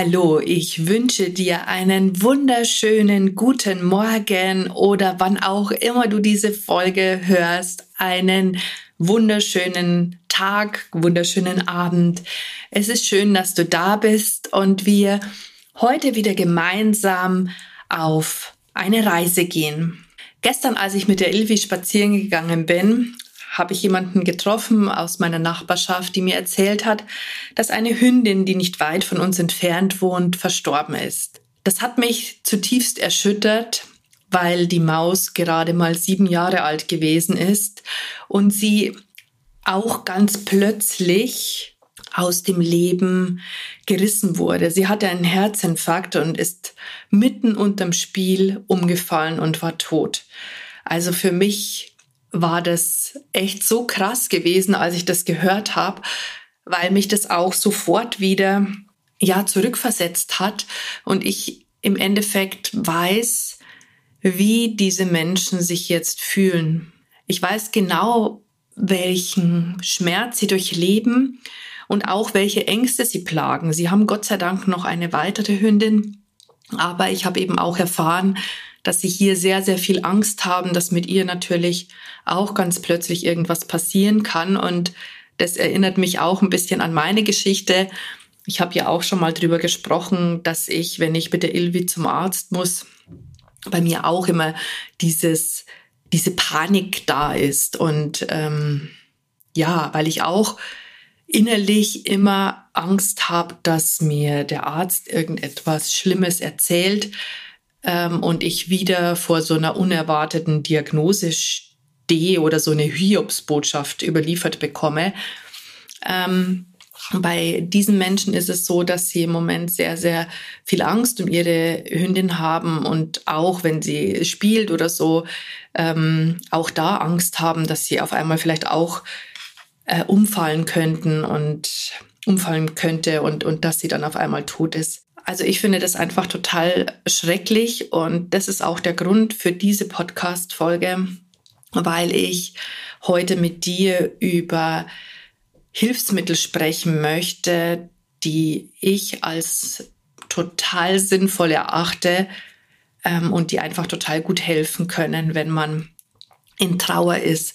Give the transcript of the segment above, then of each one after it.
Hallo, ich wünsche dir einen wunderschönen guten Morgen oder wann auch immer du diese Folge hörst, einen wunderschönen Tag, wunderschönen Abend. Es ist schön, dass du da bist und wir heute wieder gemeinsam auf eine Reise gehen. Gestern, als ich mit der Ilvi spazieren gegangen bin, habe ich jemanden getroffen aus meiner Nachbarschaft, die mir erzählt hat, dass eine Hündin, die nicht weit von uns entfernt wohnt, verstorben ist. Das hat mich zutiefst erschüttert, weil die Maus gerade mal sieben Jahre alt gewesen ist und sie auch ganz plötzlich aus dem Leben gerissen wurde. Sie hatte einen Herzinfarkt und ist mitten unterm Spiel umgefallen und war tot. Also für mich war das echt so krass gewesen, als ich das gehört habe, weil mich das auch sofort wieder ja zurückversetzt hat und ich im Endeffekt weiß, wie diese Menschen sich jetzt fühlen. Ich weiß genau, welchen Schmerz sie durchleben und auch welche Ängste sie plagen. Sie haben Gott sei Dank noch eine weitere Hündin, aber ich habe eben auch erfahren, dass sie hier sehr, sehr viel Angst haben, dass mit ihr natürlich auch ganz plötzlich irgendwas passieren kann. Und das erinnert mich auch ein bisschen an meine Geschichte. Ich habe ja auch schon mal drüber gesprochen, dass ich, wenn ich mit der Ilvi zum Arzt muss, bei mir auch immer dieses, diese Panik da ist. Und ähm, ja, weil ich auch innerlich immer Angst habe, dass mir der Arzt irgendetwas Schlimmes erzählt, ähm, und ich wieder vor so einer unerwarteten Diagnose stehe oder so eine Hiobsbotschaft überliefert bekomme. Ähm, bei diesen Menschen ist es so, dass sie im Moment sehr, sehr viel Angst um ihre Hündin haben und auch wenn sie spielt oder so, ähm, auch da Angst haben, dass sie auf einmal vielleicht auch äh, umfallen könnten und umfallen könnte und, und dass sie dann auf einmal tot ist. Also ich finde das einfach total schrecklich und das ist auch der Grund für diese Podcast-Folge, weil ich heute mit dir über Hilfsmittel sprechen möchte, die ich als total sinnvoll erachte ähm, und die einfach total gut helfen können, wenn man in Trauer ist.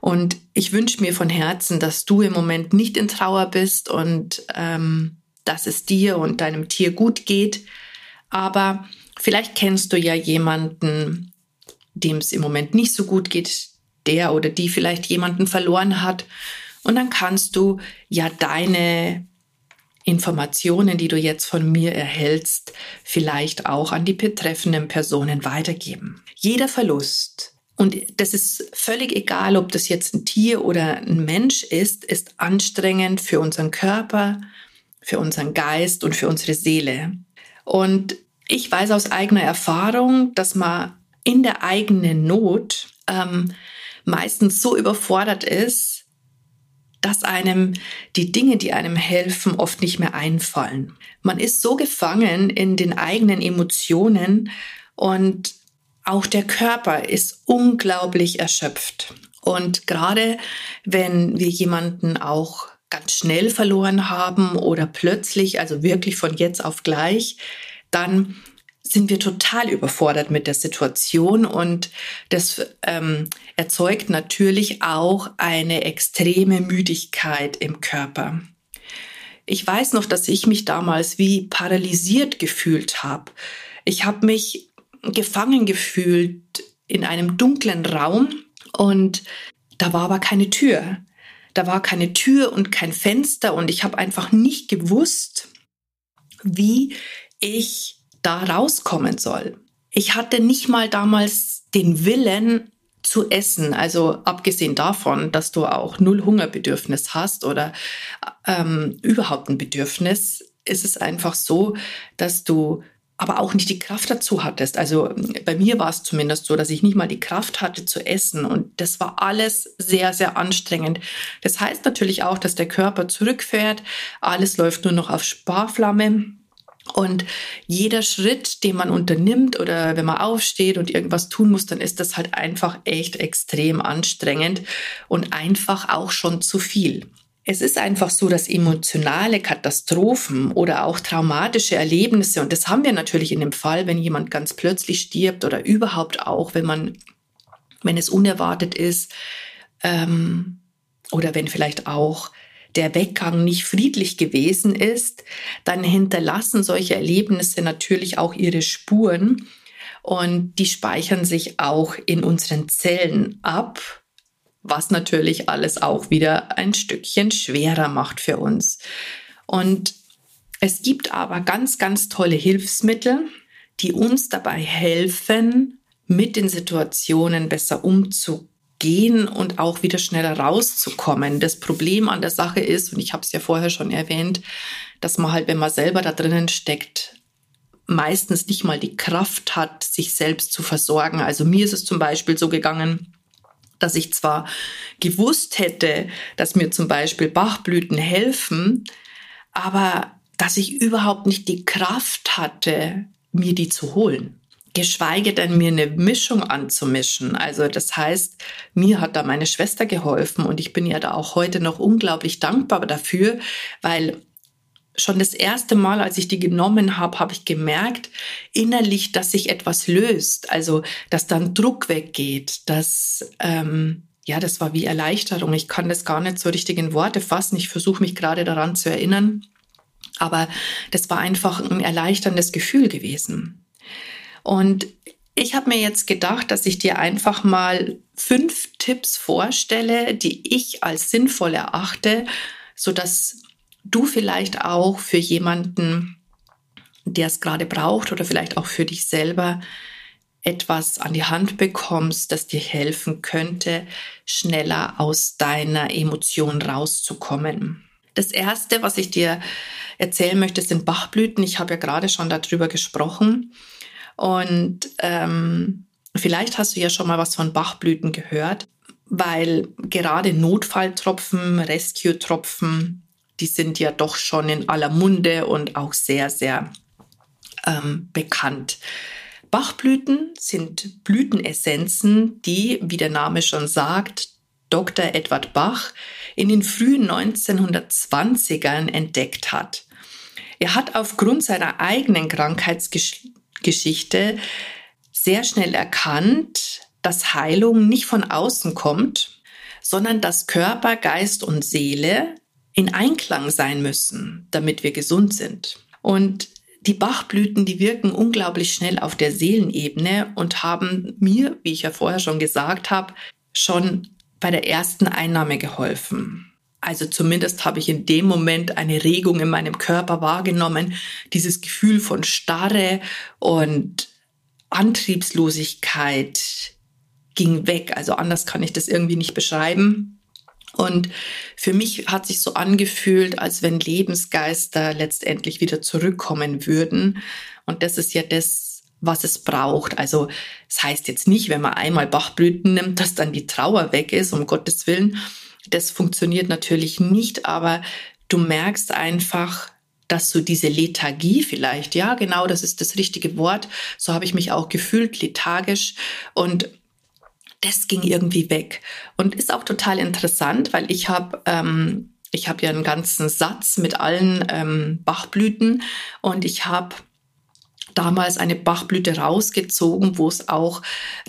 Und ich wünsche mir von Herzen, dass du im Moment nicht in Trauer bist und ähm, dass es dir und deinem Tier gut geht. Aber vielleicht kennst du ja jemanden, dem es im Moment nicht so gut geht, der oder die vielleicht jemanden verloren hat. Und dann kannst du ja deine Informationen, die du jetzt von mir erhältst, vielleicht auch an die betreffenden Personen weitergeben. Jeder Verlust, und das ist völlig egal, ob das jetzt ein Tier oder ein Mensch ist, ist anstrengend für unseren Körper, für unseren Geist und für unsere Seele. Und ich weiß aus eigener Erfahrung, dass man in der eigenen Not ähm, meistens so überfordert ist, dass einem die Dinge, die einem helfen, oft nicht mehr einfallen. Man ist so gefangen in den eigenen Emotionen und auch der Körper ist unglaublich erschöpft. Und gerade wenn wir jemanden auch ganz schnell verloren haben oder plötzlich, also wirklich von jetzt auf gleich, dann sind wir total überfordert mit der Situation und das ähm, erzeugt natürlich auch eine extreme Müdigkeit im Körper. Ich weiß noch, dass ich mich damals wie paralysiert gefühlt habe. Ich habe mich gefangen gefühlt in einem dunklen Raum und da war aber keine Tür. Da war keine Tür und kein Fenster und ich habe einfach nicht gewusst, wie ich da rauskommen soll. Ich hatte nicht mal damals den Willen zu essen, also abgesehen davon, dass du auch null Hungerbedürfnis hast oder ähm, überhaupt ein Bedürfnis, ist es einfach so, dass du aber auch nicht die Kraft dazu hattest. Also bei mir war es zumindest so, dass ich nicht mal die Kraft hatte zu essen und das war alles sehr, sehr anstrengend. Das heißt natürlich auch, dass der Körper zurückfährt, alles läuft nur noch auf Sparflamme. Und jeder Schritt, den man unternimmt oder wenn man aufsteht und irgendwas tun muss, dann ist das halt einfach echt extrem anstrengend und einfach auch schon zu viel. Es ist einfach so, dass emotionale Katastrophen oder auch traumatische Erlebnisse, und das haben wir natürlich in dem Fall, wenn jemand ganz plötzlich stirbt oder überhaupt auch, wenn man, wenn es unerwartet ist, ähm, oder wenn vielleicht auch der Weggang nicht friedlich gewesen ist, dann hinterlassen solche Erlebnisse natürlich auch ihre Spuren und die speichern sich auch in unseren Zellen ab was natürlich alles auch wieder ein Stückchen schwerer macht für uns. Und es gibt aber ganz, ganz tolle Hilfsmittel, die uns dabei helfen, mit den Situationen besser umzugehen und auch wieder schneller rauszukommen. Das Problem an der Sache ist, und ich habe es ja vorher schon erwähnt, dass man halt, wenn man selber da drinnen steckt, meistens nicht mal die Kraft hat, sich selbst zu versorgen. Also mir ist es zum Beispiel so gegangen, dass ich zwar gewusst hätte, dass mir zum Beispiel Bachblüten helfen, aber dass ich überhaupt nicht die Kraft hatte, mir die zu holen. Geschweige denn mir eine Mischung anzumischen. Also das heißt, mir hat da meine Schwester geholfen und ich bin ja da auch heute noch unglaublich dankbar dafür, weil schon das erste Mal, als ich die genommen habe, habe ich gemerkt innerlich, dass sich etwas löst. Also, dass dann Druck weggeht. Dass, ähm, ja, das war wie Erleichterung. Ich kann das gar nicht so richtig in Worte fassen. Ich versuche mich gerade daran zu erinnern. Aber das war einfach ein erleichterndes Gefühl gewesen. Und ich habe mir jetzt gedacht, dass ich dir einfach mal fünf Tipps vorstelle, die ich als sinnvoll erachte, sodass du vielleicht auch für jemanden, der es gerade braucht oder vielleicht auch für dich selber etwas an die Hand bekommst, das dir helfen könnte, schneller aus deiner Emotion rauszukommen. Das Erste, was ich dir erzählen möchte, sind Bachblüten. Ich habe ja gerade schon darüber gesprochen. Und ähm, vielleicht hast du ja schon mal was von Bachblüten gehört, weil gerade Notfalltropfen, Rescue-Tropfen, die sind ja doch schon in aller Munde und auch sehr, sehr ähm, bekannt. Bachblüten sind Blütenessenzen, die, wie der Name schon sagt, Dr. Edward Bach in den frühen 1920ern entdeckt hat. Er hat aufgrund seiner eigenen Krankheitsgeschichte sehr schnell erkannt, dass Heilung nicht von außen kommt, sondern dass Körper, Geist und Seele in Einklang sein müssen, damit wir gesund sind. Und die Bachblüten, die wirken unglaublich schnell auf der Seelenebene und haben mir, wie ich ja vorher schon gesagt habe, schon bei der ersten Einnahme geholfen. Also zumindest habe ich in dem Moment eine Regung in meinem Körper wahrgenommen, dieses Gefühl von Starre und Antriebslosigkeit ging weg. Also anders kann ich das irgendwie nicht beschreiben. Und für mich hat sich so angefühlt, als wenn Lebensgeister letztendlich wieder zurückkommen würden. Und das ist ja das, was es braucht. Also es das heißt jetzt nicht, wenn man einmal Bachblüten nimmt, dass dann die Trauer weg ist, um Gottes Willen. Das funktioniert natürlich nicht, aber du merkst einfach, dass so diese Lethargie vielleicht, ja, genau, das ist das richtige Wort. So habe ich mich auch gefühlt, lethargisch. Und das ging irgendwie weg. Und ist auch total interessant, weil ich habe ähm, ich ja einen ganzen Satz mit allen ähm, Bachblüten und ich habe damals eine Bachblüte rausgezogen, wo es auch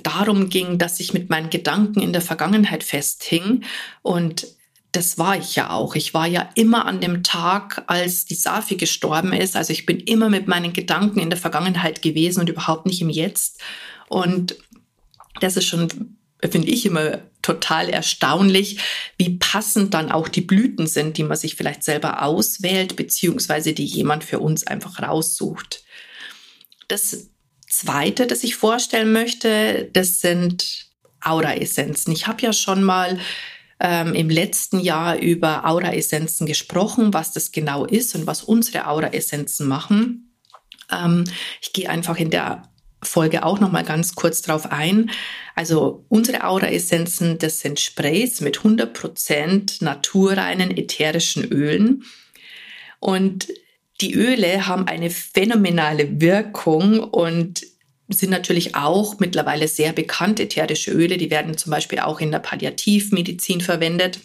darum ging, dass ich mit meinen Gedanken in der Vergangenheit festhing und das war ich ja auch. Ich war ja immer an dem Tag, als die Safi gestorben ist. Also ich bin immer mit meinen Gedanken in der Vergangenheit gewesen und überhaupt nicht im Jetzt. Und das ist schon finde ich immer total erstaunlich, wie passend dann auch die Blüten sind, die man sich vielleicht selber auswählt, beziehungsweise die jemand für uns einfach raussucht. Das Zweite, das ich vorstellen möchte, das sind Aura-Essenzen. Ich habe ja schon mal ähm, im letzten Jahr über Aura-Essenzen gesprochen, was das genau ist und was unsere Aura-Essenzen machen. Ähm, ich gehe einfach in der Folge auch noch mal ganz kurz drauf ein. Also unsere Aura-Essenzen, das sind Sprays mit 100% naturreinen ätherischen Ölen. Und die Öle haben eine phänomenale Wirkung und sind natürlich auch mittlerweile sehr bekannt. Ätherische Öle, die werden zum Beispiel auch in der Palliativmedizin verwendet.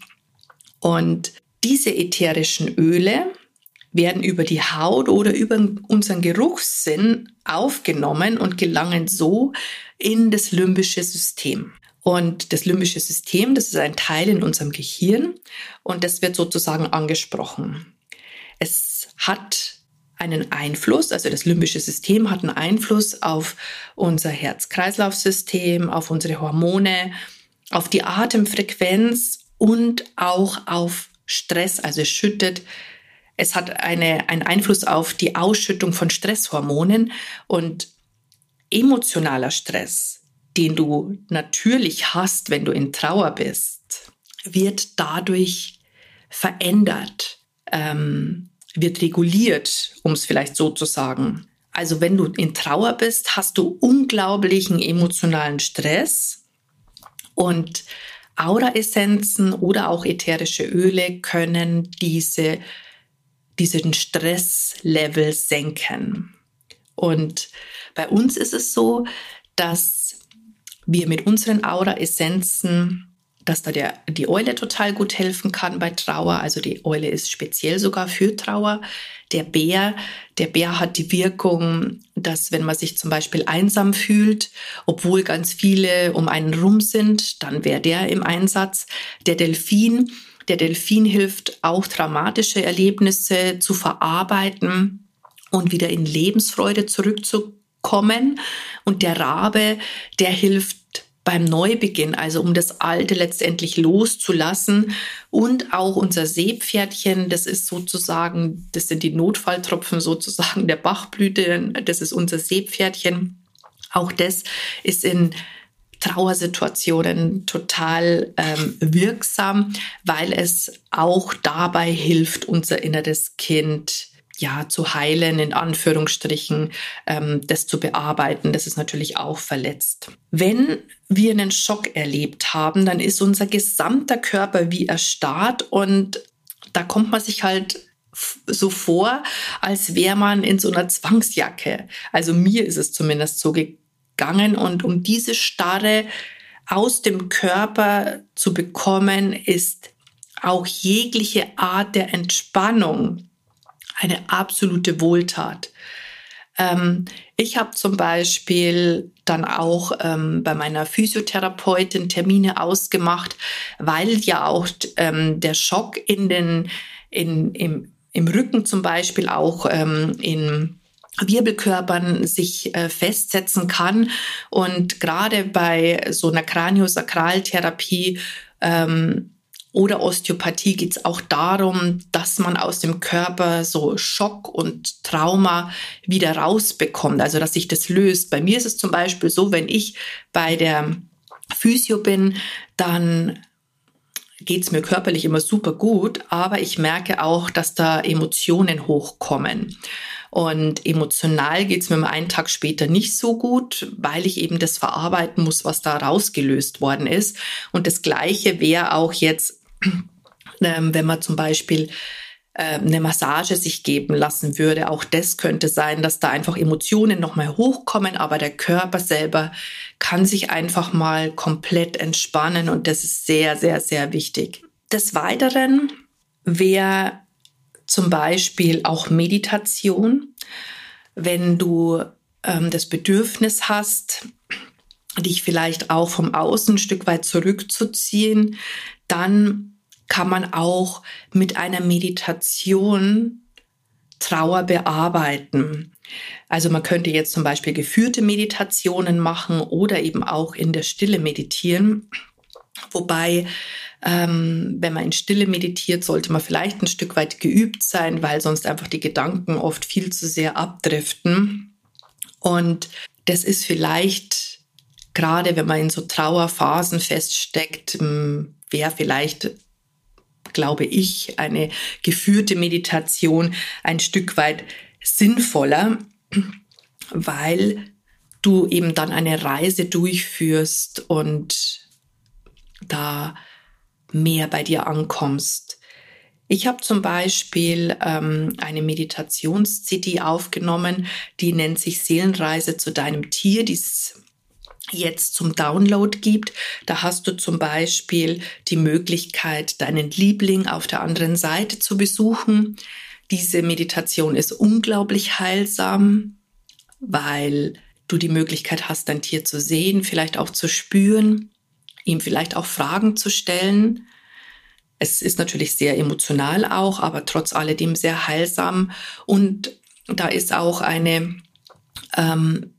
Und diese ätherischen Öle werden über die Haut oder über unseren Geruchssinn aufgenommen und gelangen so in das limbische System. Und das limbische System, das ist ein Teil in unserem Gehirn und das wird sozusagen angesprochen. Es hat einen Einfluss, also das limbische System hat einen Einfluss auf unser Herz-Kreislauf-System, auf unsere Hormone, auf die Atemfrequenz und auch auf Stress. Also es schüttet es hat eine, einen Einfluss auf die Ausschüttung von Stresshormonen und emotionaler Stress, den du natürlich hast, wenn du in Trauer bist, wird dadurch verändert, ähm, wird reguliert, um es vielleicht so zu sagen. Also wenn du in Trauer bist, hast du unglaublichen emotionalen Stress und Aura-Essenzen oder auch ätherische Öle können diese diesen Stresslevel senken. Und bei uns ist es so, dass wir mit unseren Aura-Essenzen, dass da der, die Eule total gut helfen kann bei Trauer. Also die Eule ist speziell sogar für Trauer. Der Bär, der Bär hat die Wirkung, dass wenn man sich zum Beispiel einsam fühlt, obwohl ganz viele um einen rum sind, dann wäre der im Einsatz. Der Delfin, der Delfin hilft auch traumatische Erlebnisse zu verarbeiten und wieder in Lebensfreude zurückzukommen. Und der Rabe, der hilft beim Neubeginn, also um das Alte letztendlich loszulassen. Und auch unser Seepferdchen, das ist sozusagen, das sind die Notfalltropfen sozusagen der Bachblüte, das ist unser Seepferdchen. Auch das ist in Trauersituationen total ähm, wirksam, weil es auch dabei hilft, unser inneres Kind ja zu heilen, in Anführungsstrichen, ähm, das zu bearbeiten. Das ist natürlich auch verletzt. Wenn wir einen Schock erlebt haben, dann ist unser gesamter Körper wie erstarrt und da kommt man sich halt so vor, als wäre man in so einer Zwangsjacke. Also mir ist es zumindest so gegangen gegangen und um diese Starre aus dem Körper zu bekommen, ist auch jegliche Art der Entspannung eine absolute Wohltat. Ähm, ich habe zum Beispiel dann auch ähm, bei meiner Physiotherapeutin Termine ausgemacht, weil ja auch ähm, der Schock in den, in, im, im Rücken zum Beispiel auch ähm, in Wirbelkörpern sich äh, festsetzen kann. Und gerade bei so einer Kraniosakraltherapie ähm, oder Osteopathie geht es auch darum, dass man aus dem Körper so Schock und Trauma wieder rausbekommt, also dass sich das löst. Bei mir ist es zum Beispiel so, wenn ich bei der Physio bin, dann geht es mir körperlich immer super gut, aber ich merke auch, dass da Emotionen hochkommen. Und emotional geht es mir einen Tag später nicht so gut, weil ich eben das verarbeiten muss, was da rausgelöst worden ist. Und das Gleiche wäre auch jetzt, ähm, wenn man zum Beispiel äh, eine Massage sich geben lassen würde. Auch das könnte sein, dass da einfach Emotionen nochmal hochkommen, aber der Körper selber kann sich einfach mal komplett entspannen und das ist sehr, sehr, sehr wichtig. Des Weiteren wäre zum Beispiel auch Meditation. Wenn du ähm, das Bedürfnis hast, dich vielleicht auch vom Außen ein Stück weit zurückzuziehen, dann kann man auch mit einer Meditation Trauer bearbeiten. Also man könnte jetzt zum Beispiel geführte Meditationen machen oder eben auch in der Stille meditieren. Wobei ähm, wenn man in Stille meditiert, sollte man vielleicht ein Stück weit geübt sein, weil sonst einfach die Gedanken oft viel zu sehr abdriften. Und das ist vielleicht, gerade wenn man in so Trauerphasen feststeckt, ähm, wäre vielleicht glaube ich, eine geführte Meditation ein Stück weit sinnvoller. weil du eben dann eine Reise durchführst und da mehr bei dir ankommst. Ich habe zum Beispiel ähm, eine Meditations-CD aufgenommen, die nennt sich Seelenreise zu deinem Tier, die es jetzt zum Download gibt. Da hast du zum Beispiel die Möglichkeit, deinen Liebling auf der anderen Seite zu besuchen. Diese Meditation ist unglaublich heilsam, weil du die Möglichkeit hast, dein Tier zu sehen, vielleicht auch zu spüren, ihm vielleicht auch Fragen zu stellen es ist natürlich sehr emotional auch, aber trotz alledem sehr heilsam. Und da ist auch eine ähm,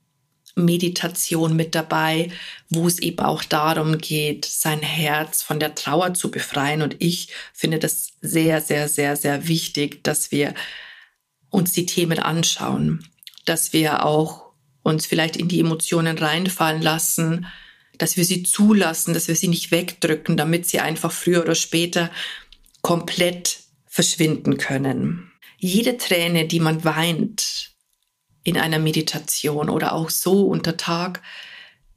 Meditation mit dabei, wo es eben auch darum geht, sein Herz von der Trauer zu befreien. Und ich finde das sehr, sehr, sehr, sehr wichtig, dass wir uns die Themen anschauen, dass wir auch uns vielleicht in die Emotionen reinfallen lassen, dass wir sie zulassen, dass wir sie nicht wegdrücken, damit sie einfach früher oder später komplett verschwinden können. Jede Träne, die man weint in einer Meditation oder auch so unter Tag,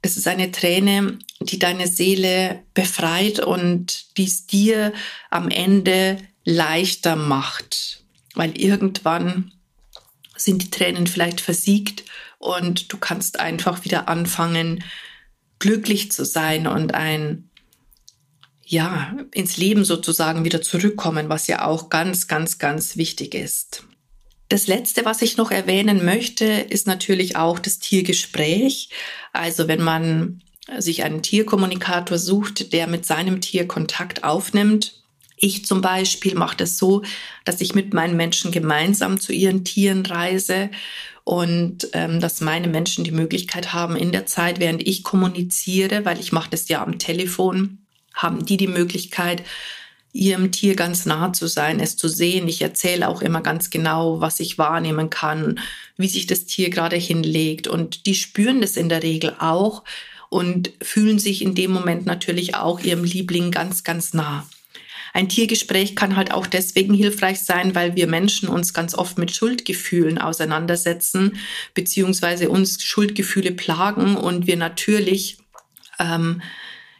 das ist eine Träne, die deine Seele befreit und die es dir am Ende leichter macht, weil irgendwann sind die Tränen vielleicht versiegt und du kannst einfach wieder anfangen, glücklich zu sein und ein, ja, ins Leben sozusagen wieder zurückkommen, was ja auch ganz, ganz, ganz wichtig ist. Das letzte, was ich noch erwähnen möchte, ist natürlich auch das Tiergespräch. Also wenn man sich einen Tierkommunikator sucht, der mit seinem Tier Kontakt aufnimmt. Ich zum Beispiel mache das so, dass ich mit meinen Menschen gemeinsam zu ihren Tieren reise und ähm, dass meine Menschen die Möglichkeit haben, in der Zeit, während ich kommuniziere, weil ich mache das ja am Telefon, haben die die Möglichkeit, ihrem Tier ganz nah zu sein, es zu sehen. Ich erzähle auch immer ganz genau, was ich wahrnehmen kann, wie sich das Tier gerade hinlegt. Und die spüren das in der Regel auch und fühlen sich in dem Moment natürlich auch ihrem Liebling ganz, ganz nah. Ein Tiergespräch kann halt auch deswegen hilfreich sein, weil wir Menschen uns ganz oft mit Schuldgefühlen auseinandersetzen, beziehungsweise uns Schuldgefühle plagen und wir natürlich ähm,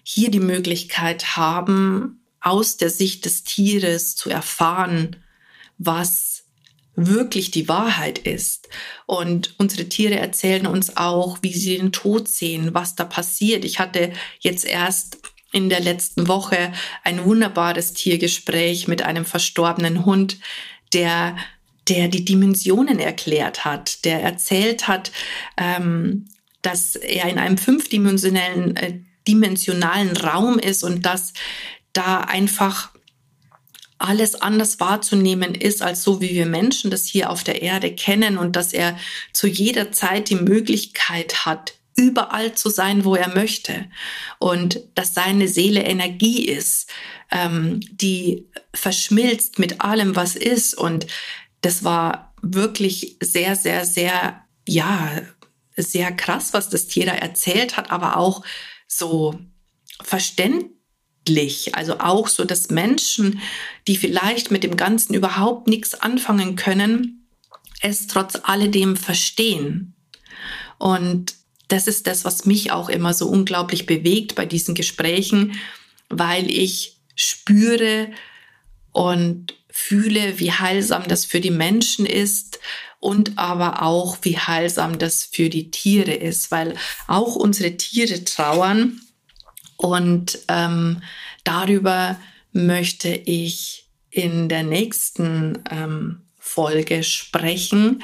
hier die Möglichkeit haben, aus der Sicht des Tieres zu erfahren, was wirklich die Wahrheit ist. Und unsere Tiere erzählen uns auch, wie sie den Tod sehen, was da passiert. Ich hatte jetzt erst in der letzten Woche ein wunderbares Tiergespräch mit einem verstorbenen Hund, der der die Dimensionen erklärt hat, der erzählt hat, ähm, dass er in einem fünfdimensionalen äh, dimensionalen Raum ist und dass da einfach alles anders wahrzunehmen ist, als so wie wir Menschen das hier auf der Erde kennen und dass er zu jeder Zeit die Möglichkeit hat, überall zu sein, wo er möchte. Und dass seine Seele Energie ist, ähm, die verschmilzt mit allem, was ist. Und das war wirklich sehr, sehr, sehr, ja, sehr krass, was das Tier da erzählt hat, aber auch so verständlich. Also auch so, dass Menschen, die vielleicht mit dem Ganzen überhaupt nichts anfangen können, es trotz alledem verstehen. Und das ist das, was mich auch immer so unglaublich bewegt bei diesen Gesprächen, weil ich spüre und fühle, wie heilsam das für die Menschen ist und aber auch, wie heilsam das für die Tiere ist, weil auch unsere Tiere trauern. Und ähm, darüber möchte ich in der nächsten ähm, Folge sprechen,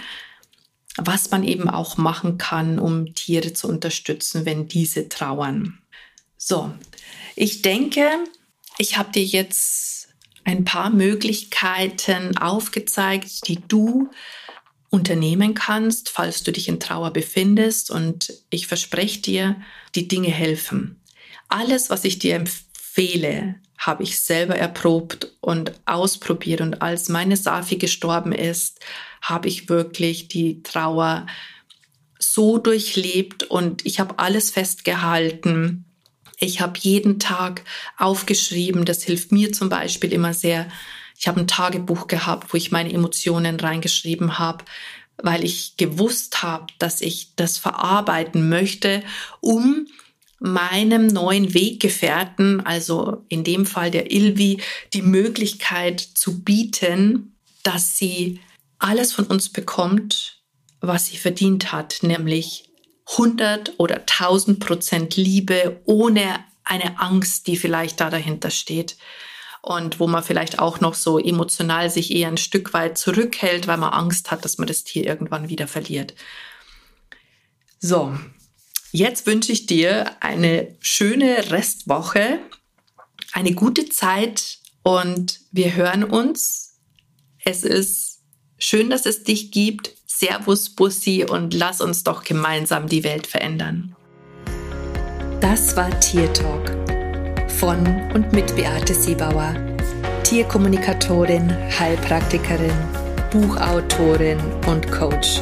was man eben auch machen kann, um Tiere zu unterstützen, wenn diese trauern. So, ich denke, ich habe dir jetzt ein paar Möglichkeiten aufgezeigt, die du unternehmen kannst, falls du dich in Trauer befindest. Und ich verspreche dir, die Dinge helfen. Alles, was ich dir empfehle, habe ich selber erprobt und ausprobiert. Und als meine Safi gestorben ist, habe ich wirklich die Trauer so durchlebt und ich habe alles festgehalten. Ich habe jeden Tag aufgeschrieben. Das hilft mir zum Beispiel immer sehr. Ich habe ein Tagebuch gehabt, wo ich meine Emotionen reingeschrieben habe. weil ich gewusst habe, dass ich das verarbeiten möchte, um meinem neuen Weggefährten, also in dem Fall der Ilvi, die Möglichkeit zu bieten, dass sie alles von uns bekommt, was sie verdient hat, nämlich 100 oder 1000 Prozent Liebe ohne eine Angst, die vielleicht da dahinter steht und wo man vielleicht auch noch so emotional sich eher ein Stück weit zurückhält, weil man Angst hat, dass man das Tier irgendwann wieder verliert. So, jetzt wünsche ich dir eine schöne Restwoche, eine gute Zeit und wir hören uns. Es ist schön, dass es dich gibt. Servus, Bussi und lass uns doch gemeinsam die Welt verändern. Das war Tier Talk von und mit Beate Siebauer, Tierkommunikatorin, Heilpraktikerin, Buchautorin und Coach.